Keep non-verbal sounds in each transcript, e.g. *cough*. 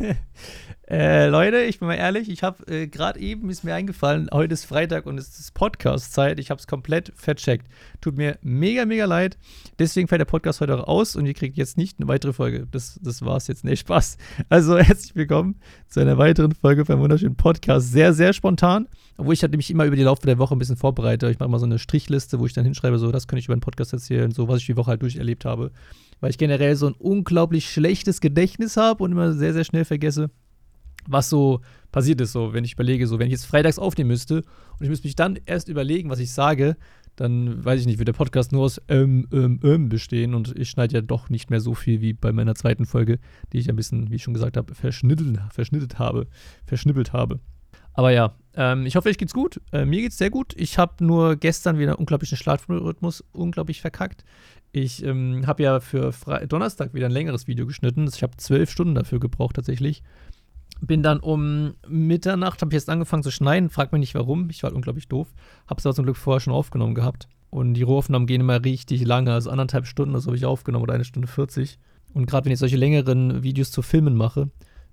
*laughs* äh, Leute, ich bin mal ehrlich, ich habe äh, gerade eben ist mir eingefallen, heute ist Freitag und es ist Podcast-Zeit. Ich habe es komplett vercheckt. Tut mir mega, mega leid. Deswegen fällt der Podcast heute auch aus und ihr kriegt jetzt nicht eine weitere Folge. Das, das war's jetzt. Nee, Spaß. Also *laughs* herzlich willkommen zu einer weiteren Folge beim wunderschönen Podcast. Sehr, sehr spontan. Obwohl ich halt nämlich immer über die Laufe der Woche ein bisschen vorbereite. Ich mache mal so eine Strichliste, wo ich dann hinschreibe, so, das könnte ich über den Podcast erzählen, so, was ich die Woche halt durcherlebt habe weil ich generell so ein unglaublich schlechtes Gedächtnis habe und immer sehr, sehr schnell vergesse, was so passiert ist. So, wenn ich überlege, so, wenn ich jetzt freitags aufnehmen müsste und ich müsste mich dann erst überlegen, was ich sage, dann weiß ich nicht, wird der Podcast nur aus ähm, ähm, ähm bestehen und ich schneide ja doch nicht mehr so viel wie bei meiner zweiten Folge, die ich ein bisschen, wie ich schon gesagt habe, verschnittet habe, verschnippelt habe. Aber ja, ähm, ich hoffe, euch geht's gut. Äh, mir geht's sehr gut. Ich habe nur gestern wieder einen unglaublichen Schlafrhythmus unglaublich verkackt. Ich ähm, habe ja für Fre Donnerstag wieder ein längeres Video geschnitten. Ich habe zwölf Stunden dafür gebraucht tatsächlich. Bin dann um Mitternacht, habe ich jetzt angefangen zu schneiden. Frag mich nicht warum. Ich war halt unglaublich doof. Habe es aber zum Glück vorher schon aufgenommen gehabt. Und die Rohaufnahmen gehen immer richtig lange. Also anderthalb Stunden, das habe ich aufgenommen oder eine Stunde 40. Und gerade wenn ich solche längeren Videos zu Filmen mache,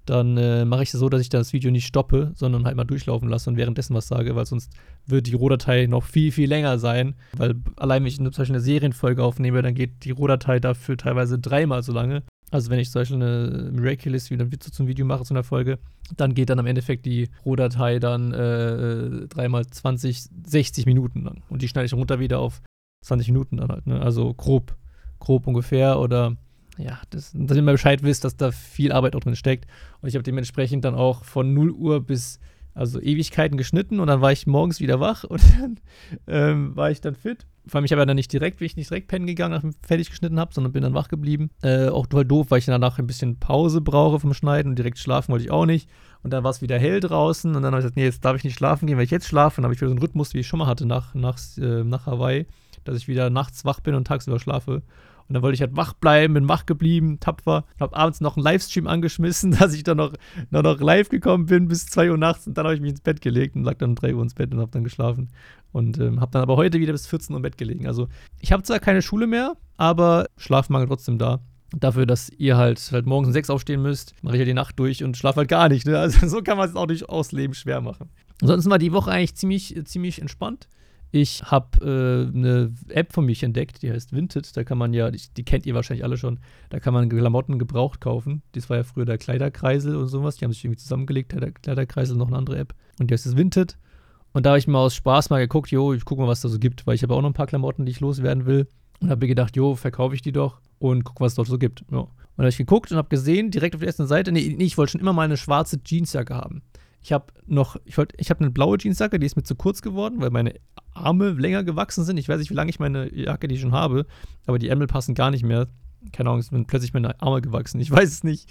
dann äh, mache ich es so, dass ich das Video nicht stoppe, sondern halt mal durchlaufen lasse und währenddessen was sage, weil sonst wird die Rohdatei noch viel, viel länger sein. Weil allein, wenn ich zum Beispiel eine Serienfolge aufnehme, dann geht die Rohdatei dafür teilweise dreimal so lange. Also wenn ich zum Beispiel eine Miraculous wieder zum Video mache zu einer Folge, dann geht dann am Endeffekt die Rohdatei dann äh, dreimal 20, 60 Minuten lang. Und die schneide ich runter wieder auf 20 Minuten dann halt. Ne? Also grob, grob ungefähr oder ja, das, dass ihr mal Bescheid wisst, dass da viel Arbeit auch drin steckt. Und ich habe dementsprechend dann auch von 0 Uhr bis also Ewigkeiten geschnitten und dann war ich morgens wieder wach und *laughs* dann ähm, war ich dann fit. Vor allem, ich habe ja dann nicht direkt, wie ich nicht direkt pennen gegangen, nachdem ich fertig geschnitten habe, sondern bin dann wach geblieben. Äh, auch total doof, weil ich danach ein bisschen Pause brauche vom Schneiden und direkt schlafen wollte ich auch nicht. Und dann war es wieder hell draußen und dann habe ich gesagt, nee, jetzt darf ich nicht schlafen gehen, weil ich jetzt schlafe. Und dann habe ich wieder so einen Rhythmus, wie ich schon mal hatte nach, nach, äh, nach Hawaii, dass ich wieder nachts wach bin und tagsüber schlafe. Und dann wollte ich halt wach bleiben, bin wach geblieben, tapfer. Hab abends noch einen Livestream angeschmissen, *laughs* dass ich dann noch, noch, noch live gekommen bin bis 2 Uhr nachts. Und dann habe ich mich ins Bett gelegt und lag dann um 3 Uhr ins Bett und habe dann geschlafen. Und ähm, habe dann aber heute wieder bis 14 Uhr im Bett gelegen. Also ich habe zwar keine Schule mehr, aber Schlafmangel trotzdem da. Dafür, dass ihr halt, halt morgens um 6 aufstehen müsst, mache ich halt die Nacht durch und schlafe halt gar nicht. Ne? *laughs* Also so kann man es auch durchaus Leben schwer machen. Ansonsten war die Woche eigentlich ziemlich, ziemlich entspannt. Ich habe äh, eine App von mich entdeckt, die heißt Vinted. Da kann man ja, die, die, kennt ihr wahrscheinlich alle schon, da kann man Klamotten gebraucht kaufen. Das war ja früher der Kleiderkreisel und sowas. Die haben sich irgendwie zusammengelegt, der Kleiderkreisel, noch eine andere App. Und die heißt das Vinted. Und da habe ich mal aus Spaß mal geguckt, jo, ich gucke mal, was da so gibt, weil ich habe auch noch ein paar Klamotten, die ich loswerden will. Und habe mir gedacht, jo, verkaufe ich die doch und guck, was es dort so gibt. Ja. Und da habe ich geguckt und habe gesehen, direkt auf der ersten Seite, nee, nee ich wollte schon immer mal eine schwarze Jeansjacke haben. Ich habe noch, ich wollte, ich habe eine blaue Jeansjacke, die ist mir zu kurz geworden, weil meine Arme länger gewachsen sind. Ich weiß nicht, wie lange ich meine Jacke die schon habe, aber die Ärmel passen gar nicht mehr. Keine Ahnung, sind plötzlich meine Arme gewachsen. Ich weiß es nicht.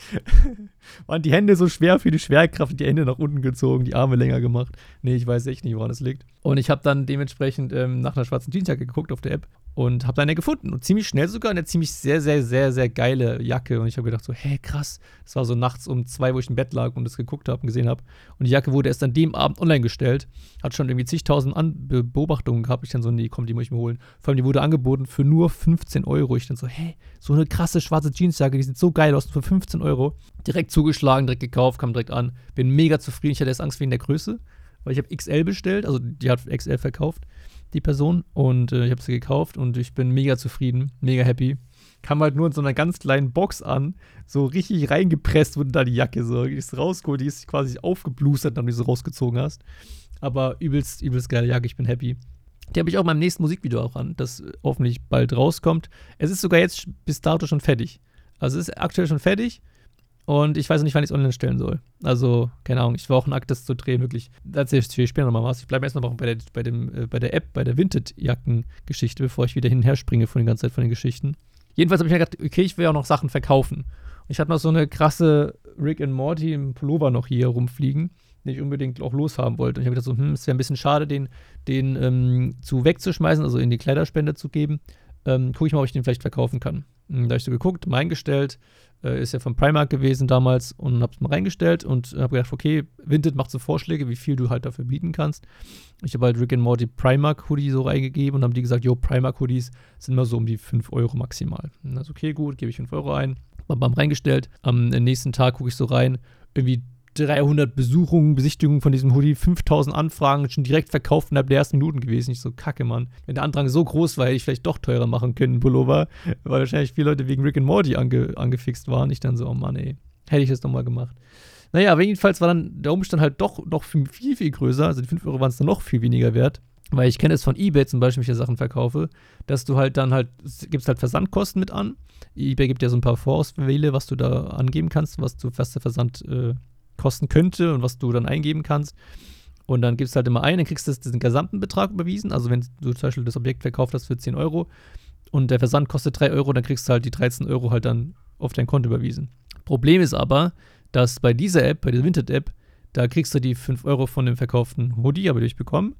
*laughs* Waren die Hände so schwer für die Schwerkraft, die Hände nach unten gezogen, die Arme länger gemacht? Nee, ich weiß echt nicht, woran es liegt. Und ich habe dann dementsprechend ähm, nach einer schwarzen Jeansjacke geguckt auf der App und habe da eine gefunden. Und ziemlich schnell sogar eine ziemlich sehr, sehr, sehr, sehr geile Jacke. Und ich habe gedacht so, hä, krass. Das war so nachts um zwei, wo ich im Bett lag und das geguckt habe und gesehen habe. Und die Jacke wurde erst an dem Abend online gestellt. Hat schon irgendwie zigtausend An Beobachtungen gehabt. Ich dann so, nee, komm, die muss ich mir holen. Vor allem, die wurde angeboten für nur 15 Euro. Ich dann so, hä, so eine krasse schwarze Jeansjacke, die sieht so geil aus, für 15 Euro. Direkt zugeschlagen, direkt gekauft, kam direkt an. Bin mega zufrieden. Ich hatte erst Angst wegen der Größe, weil ich habe XL bestellt. Also, die hat XL verkauft die Person. Und äh, ich habe sie gekauft und ich bin mega zufrieden, mega happy. Kam halt nur in so einer ganz kleinen Box an, so richtig reingepresst wurde da die Jacke, so die ist rausgeholt, die ist quasi aufgeblustert, nachdem du sie rausgezogen hast. Aber übelst, übelst geile Jacke, ich bin happy. Die habe ich auch in meinem nächsten Musikvideo auch an, das hoffentlich bald rauskommt. Es ist sogar jetzt bis dato schon fertig. Also es ist aktuell schon fertig. Und ich weiß nicht, wann ich es online stellen soll. Also, keine Ahnung, ich war auch ein Akt, das zu drehen, wirklich. Da erzähle ich später nochmal was. Ich bleibe erstmal bei der, bei, äh, bei der App, bei der Vinted-Jacken-Geschichte, bevor ich wieder hin und her springe von der ganzen Zeit von den Geschichten. Jedenfalls habe ich mir gedacht, okay, ich will ja auch noch Sachen verkaufen. Und ich hatte noch so eine krasse Rick and Morty im Pullover noch hier rumfliegen, den ich unbedingt auch loshaben wollte. Und ich habe gedacht, so, hm, es wäre ein bisschen schade, den, den ähm, zu wegzuschmeißen, also in die Kleiderspende zu geben. Ähm, Gucke ich mal, ob ich den vielleicht verkaufen kann. Und da habe ich so geguckt, mal eingestellt äh, ist ja von Primark gewesen damals und hab's mal reingestellt und habe gedacht, okay, Vinted macht so Vorschläge, wie viel du halt dafür bieten kannst. Ich habe halt Rick and Morty Primark Hoodie so reingegeben und haben die gesagt, jo, Primark Hoodies sind immer so um die 5 Euro maximal. Und also okay, gut, gebe ich 5 Euro ein. Bam, bam, reingestellt. Am nächsten Tag gucke ich so rein. irgendwie 300 Besuchungen, Besichtigungen von diesem Hoodie, 5000 Anfragen, schon direkt verkauft innerhalb der ersten Minuten gewesen. Ich so, kacke, Mann. Wenn der Andrang so groß war, hätte ich vielleicht doch teurer machen können, Pullover, weil wahrscheinlich viele Leute wegen Rick and Morty ange, angefixt waren. Ich dann so, oh Mann, ey, hätte ich das nochmal gemacht. Naja, aber jedenfalls war dann der Umstand halt doch noch viel, viel größer. Also die 5 Euro waren es dann noch viel weniger wert. Weil ich kenne es von eBay zum Beispiel, wenn ich ja Sachen verkaufe, dass du halt dann halt, gibst halt Versandkosten mit an. eBay gibt ja so ein paar Vorauswähle, was du da angeben kannst, was du, was der Versand äh, kosten könnte und was du dann eingeben kannst. Und dann gibst du halt immer ein, dann kriegst du den gesamten Betrag überwiesen. Also wenn du zum Beispiel das Objekt verkauft hast für 10 Euro und der Versand kostet 3 Euro, dann kriegst du halt die 13 Euro halt dann auf dein Konto überwiesen. Problem ist aber, dass bei dieser App, bei der Vinted-App, da kriegst du die 5 Euro von dem verkauften Hoodie, aber durchbekommen.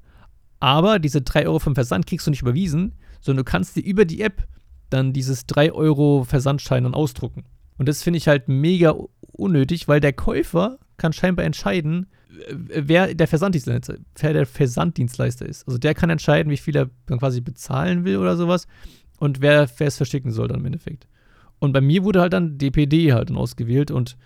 Aber diese 3 Euro vom Versand kriegst du nicht überwiesen, sondern du kannst dir über die App dann dieses 3 Euro Versandschein dann ausdrucken. Und das finde ich halt mega unnötig, weil der Käufer kann scheinbar entscheiden, wer der Versanddienstleister, wer der Versanddienstleister ist. Also der kann entscheiden, wie viel er dann quasi bezahlen will oder sowas und wer, es verschicken soll dann im Endeffekt. Und bei mir wurde halt dann DPD halt ausgewählt und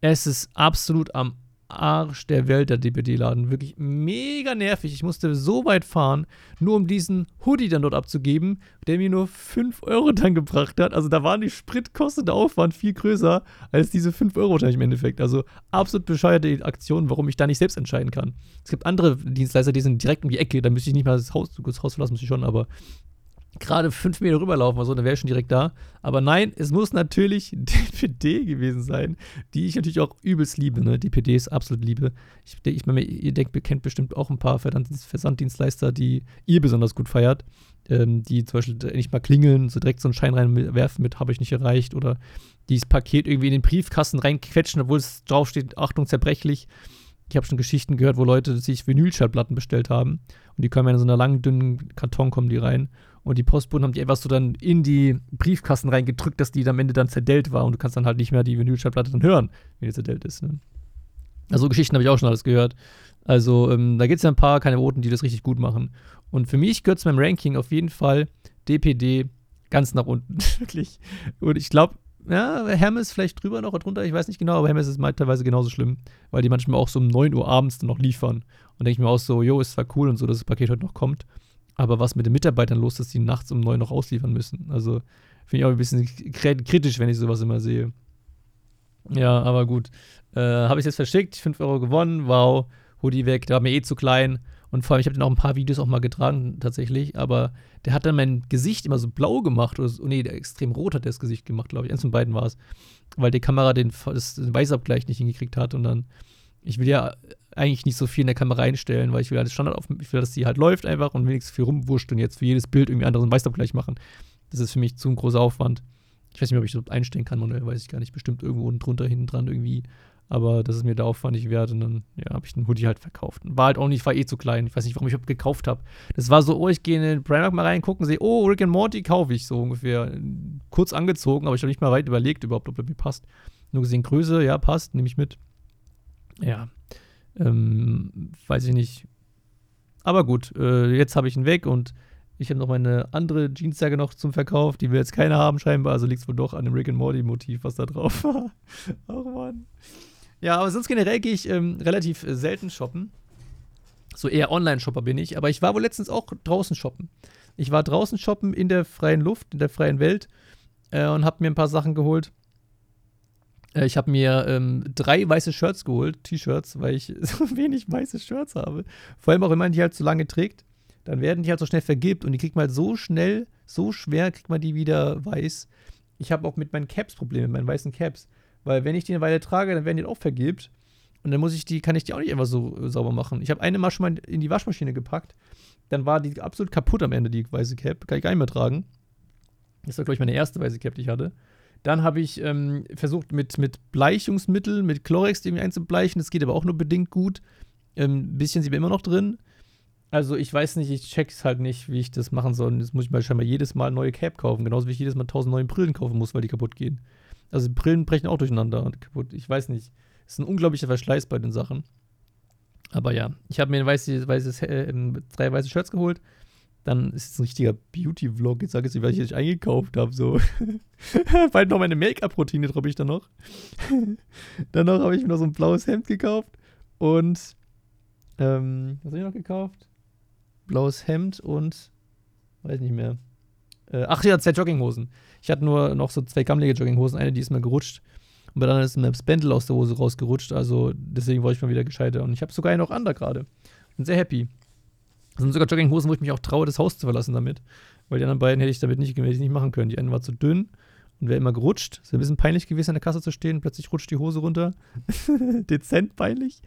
es ist absolut am Arsch der Welt, der DPD-Laden. Wirklich mega nervig. Ich musste so weit fahren, nur um diesen Hoodie dann dort abzugeben, der mir nur 5 Euro dann gebracht hat. Also da waren die Spritkosten, der Aufwand viel größer als diese 5 Euro wahrscheinlich im Endeffekt. Also absolut bescheuerte Aktion, warum ich da nicht selbst entscheiden kann. Es gibt andere Dienstleister, die sind direkt um die Ecke, da müsste ich nicht mal das Haus, das Haus verlassen, muss ich schon, aber gerade fünf Meter rüberlaufen oder so, dann wäre ich schon direkt da. Aber nein, es muss natürlich *laughs* DPD gewesen sein, die ich natürlich auch übelst liebe. Ne? DPD ist absolut liebe. Ich, ich meine, ihr denkt, ihr kennt bestimmt auch ein paar Versanddienstleister, die ihr besonders gut feiert. Ähm, die zum Beispiel nicht mal klingeln, so direkt so einen Schein reinwerfen mit, habe ich nicht erreicht. Oder dieses Paket irgendwie in den Briefkasten reinquetschen, obwohl es draufsteht, Achtung, zerbrechlich. Ich habe schon Geschichten gehört, wo Leute sich Vinylschallplatten bestellt haben. Und die kommen ja in so einer langen, dünnen Karton, kommen die rein. Und die Postboten haben die einfach so dann in die Briefkasten reingedrückt, dass die am Ende dann zerdellt war und du kannst dann halt nicht mehr die Vinylschallplatte dann hören, wenn die zerdellt ist. Ne? Also Geschichten habe ich auch schon alles gehört. Also ähm, da gibt es ja ein paar keine Roten, die das richtig gut machen. Und für mich gehört zu meinem Ranking auf jeden Fall DPD ganz nach unten. *laughs* Wirklich. Und ich glaube, ja, Hermes vielleicht drüber noch oder drunter, ich weiß nicht genau, aber Hermes ist teilweise genauso schlimm, weil die manchmal auch so um 9 Uhr abends dann noch liefern. Und denke ich mir auch so, jo, ist zwar cool und so, dass das Paket heute noch kommt, aber was mit den Mitarbeitern los, dass die nachts um neun noch ausliefern müssen? Also finde ich auch ein bisschen kritisch, wenn ich sowas immer sehe. Ja, aber gut. Äh, habe ich jetzt verschickt, 5 Euro gewonnen, wow, Hoodie weg, der war mir eh zu klein. Und vor allem, ich habe den auch ein paar Videos auch mal getragen, tatsächlich, aber der hat dann mein Gesicht immer so blau gemacht. Oder so, nee, der extrem rot hat das Gesicht gemacht, glaube ich. Eins von beiden war es. Weil die Kamera den, das, den Weißabgleich nicht hingekriegt hat. Und dann, ich will ja eigentlich nicht so viel in der Kamera einstellen, weil ich will alles Standard auf, ich will, dass die halt läuft einfach und wenigstens viel rumwurscht und jetzt für jedes Bild irgendwie anderen Weißabgleich machen. Das ist für mich zu ein großer Aufwand. Ich weiß nicht, ob ich das einstellen kann, manuell weiß ich gar nicht. Bestimmt irgendwo unten drunter, hinten dran irgendwie. Aber das ist mir der Aufwand nicht wert. Und dann, ja, habe ich den Hoodie halt verkauft. War halt auch nicht, war eh zu klein. Ich weiß nicht, warum ich gekauft habe. Das war so, oh, ich gehe in den Primark mal reingucken, sehe, oh, Rick and Morty kaufe ich so ungefähr. Kurz angezogen, aber ich habe nicht mal weit überlegt überhaupt, ob er mir passt. Nur gesehen, Größe, ja, passt, nehme ich mit. Ja, ähm, weiß ich nicht. Aber gut, äh, jetzt habe ich ihn weg und ich habe noch meine andere Jeansjacke noch zum Verkauf, die will jetzt keiner haben scheinbar, also liegt es wohl doch an dem Rick and Morty Motiv, was da drauf *laughs* war. Ach man. Ja, aber sonst generell gehe ich ähm, relativ äh, selten shoppen. So eher Online-Shopper bin ich, aber ich war wohl letztens auch draußen shoppen. Ich war draußen shoppen in der freien Luft, in der freien Welt äh, und habe mir ein paar Sachen geholt. Äh, ich habe mir ähm, drei weiße Shirts geholt, T-Shirts, weil ich *laughs* so wenig weiße Shirts habe. Vor allem auch, wenn man die halt so lange trägt, dann werden die halt so schnell vergilbt und die kriegt man halt so schnell, so schwer, kriegt man die wieder weiß. Ich habe auch mit meinen Caps Probleme, mit meinen weißen Caps. Weil wenn ich die eine Weile trage, dann werden die auch vergilbt. Und dann muss ich die, kann ich die auch nicht einfach so äh, sauber machen. Ich habe eine mal schon mal in die Waschmaschine gepackt. Dann war die absolut kaputt am Ende, die weiße Cap. Kann ich gar nicht mehr tragen. Das war, glaube ich, meine erste weiße Cap, die ich hatte. Dann habe ich ähm, versucht, mit, mit Bleichungsmittel, mit Chlorex irgendwie einzubleichen. Das geht aber auch nur bedingt gut. Ein ähm, bisschen sieht man immer noch drin. Also ich weiß nicht, ich check's halt nicht, wie ich das machen soll. Jetzt muss ich mal scheinbar jedes Mal neue Cap kaufen. Genauso wie ich jedes Mal tausend neue Brillen kaufen muss, weil die kaputt gehen. Also Brillen brechen auch durcheinander und kaputt. Ich weiß nicht. Ist ein unglaublicher Verschleiß bei den Sachen. Aber ja, ich habe mir ein weißes, weißes, äh, drei weiße Shirts geholt. Dann ist es ein richtiger Beauty-Vlog. Jetzt sage ich, was ich eingekauft habe. So. *laughs* Bald noch meine Make-up-Routine droppe ich dann noch. *laughs* Danach habe ich mir noch so ein blaues Hemd gekauft. Und, ähm, was habe ich noch gekauft? Blaues Hemd und, weiß nicht mehr. Äh, ach ja, zwei Jogginghosen. Ich hatte nur noch so zwei gammelige Jogginghosen. Eine, die ist mir gerutscht. Und bei der anderen ist mir das Bändel aus der Hose rausgerutscht. Also deswegen wollte ich mal wieder gescheiter. Und ich habe sogar noch andere gerade. Bin sehr happy. Das sind sogar Jogginghosen, wo ich mich auch traue, das Haus zu verlassen damit. Weil die anderen beiden hätte ich damit nicht, hätte ich nicht machen können. Die eine war zu dünn und wäre immer gerutscht. Es wäre ein bisschen peinlich gewesen, an der Kasse zu stehen. Plötzlich rutscht die Hose runter. *laughs* Dezent peinlich.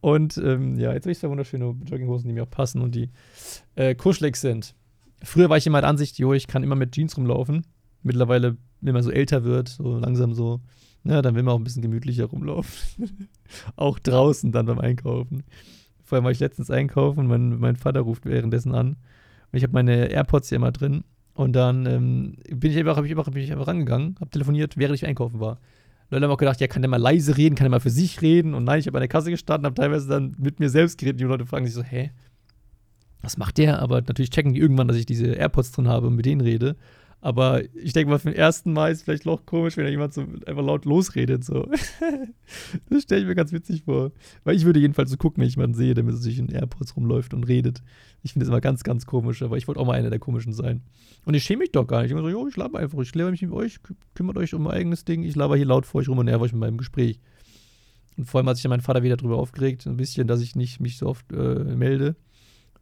Und ähm, ja, jetzt habe ich zwei wunderschöne Jogginghosen, die mir auch passen und die äh, kuschelig sind. Früher war ich immer der Ansicht, jo, ich kann immer mit Jeans rumlaufen. Mittlerweile, wenn man so älter wird, so langsam so, ja, dann will man auch ein bisschen gemütlicher rumlaufen. *laughs* auch draußen dann beim Einkaufen. Vor allem war ich letztens einkaufen und mein, mein Vater ruft währenddessen an. Und ich habe meine AirPods hier immer drin. Und dann ähm, bin ich einfach, ich einfach, bin ich einfach rangegangen, habe telefoniert, während ich einkaufen war. Leute haben auch gedacht, ja, kann der mal leise reden, kann der mal für sich reden? Und nein, ich habe an der Kasse gestanden, habe teilweise dann mit mir selbst geredet. Die Leute fragen sich so, hä? Was macht der? Aber natürlich checken die irgendwann, dass ich diese AirPods drin habe und mit denen rede. Aber ich denke mal, für den ersten Mal ist es vielleicht noch komisch, wenn da jemand so einfach laut losredet. So. *laughs* das stelle ich mir ganz witzig vor. Weil ich würde jedenfalls so gucken, wenn ich jemanden sehe, der mit sich in AirPods rumläuft und redet. Ich finde das immer ganz, ganz komisch, aber ich wollte auch mal einer der komischen sein. Und ich schäme mich doch gar nicht. Ich immer so, jo, ich laber einfach, ich kläre mich mit euch, kümmert euch um mein eigenes Ding, ich laber hier laut vor euch rum und nerv euch mit meinem Gespräch. Und vor allem hat sich dann mein Vater wieder darüber aufgeregt, ein bisschen, dass ich nicht mich so oft äh, melde.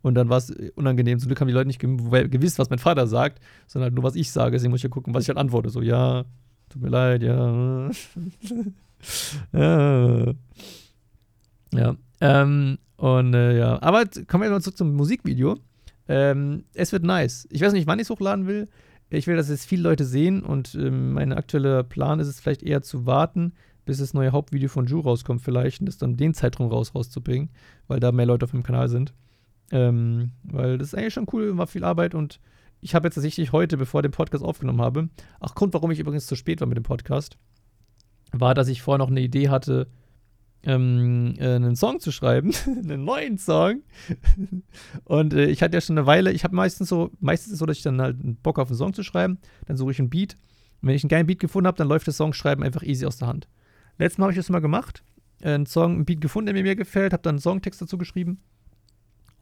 Und dann war es unangenehm. Zum Glück haben die Leute nicht gewiss, was mein Vater sagt, sondern halt nur, was ich sage. Deswegen muss ich ja gucken, was ich halt antworte. So, ja, tut mir leid, ja. *laughs* ja. ja. Ähm, und äh, ja. Aber kommen wir mal zurück zum Musikvideo. Ähm, es wird nice. Ich weiß nicht, wann ich es hochladen will. Ich will, dass es viele Leute sehen und ähm, mein aktueller Plan ist es vielleicht eher zu warten, bis das neue Hauptvideo von Ju rauskommt, vielleicht und das dann den Zeitraum raus rauszubringen, weil da mehr Leute auf dem Kanal sind. Ähm, weil das ist eigentlich schon cool, war viel Arbeit und ich habe jetzt tatsächlich heute, bevor ich den Podcast aufgenommen habe, ach, Grund, warum ich übrigens zu spät war mit dem Podcast, war, dass ich vorher noch eine Idee hatte, ähm, äh, einen Song zu schreiben, *laughs* einen neuen Song. und äh, ich hatte ja schon eine Weile, ich habe meistens so, meistens ist es so, dass ich dann halt Bock auf einen Song zu schreiben, dann suche ich einen Beat. Und wenn ich einen geilen Beat gefunden habe, dann läuft das Songschreiben einfach easy aus der Hand. Letztes Mal habe ich das mal gemacht, einen Song, einen Beat gefunden, der mir gefällt, habe dann einen Songtext dazu geschrieben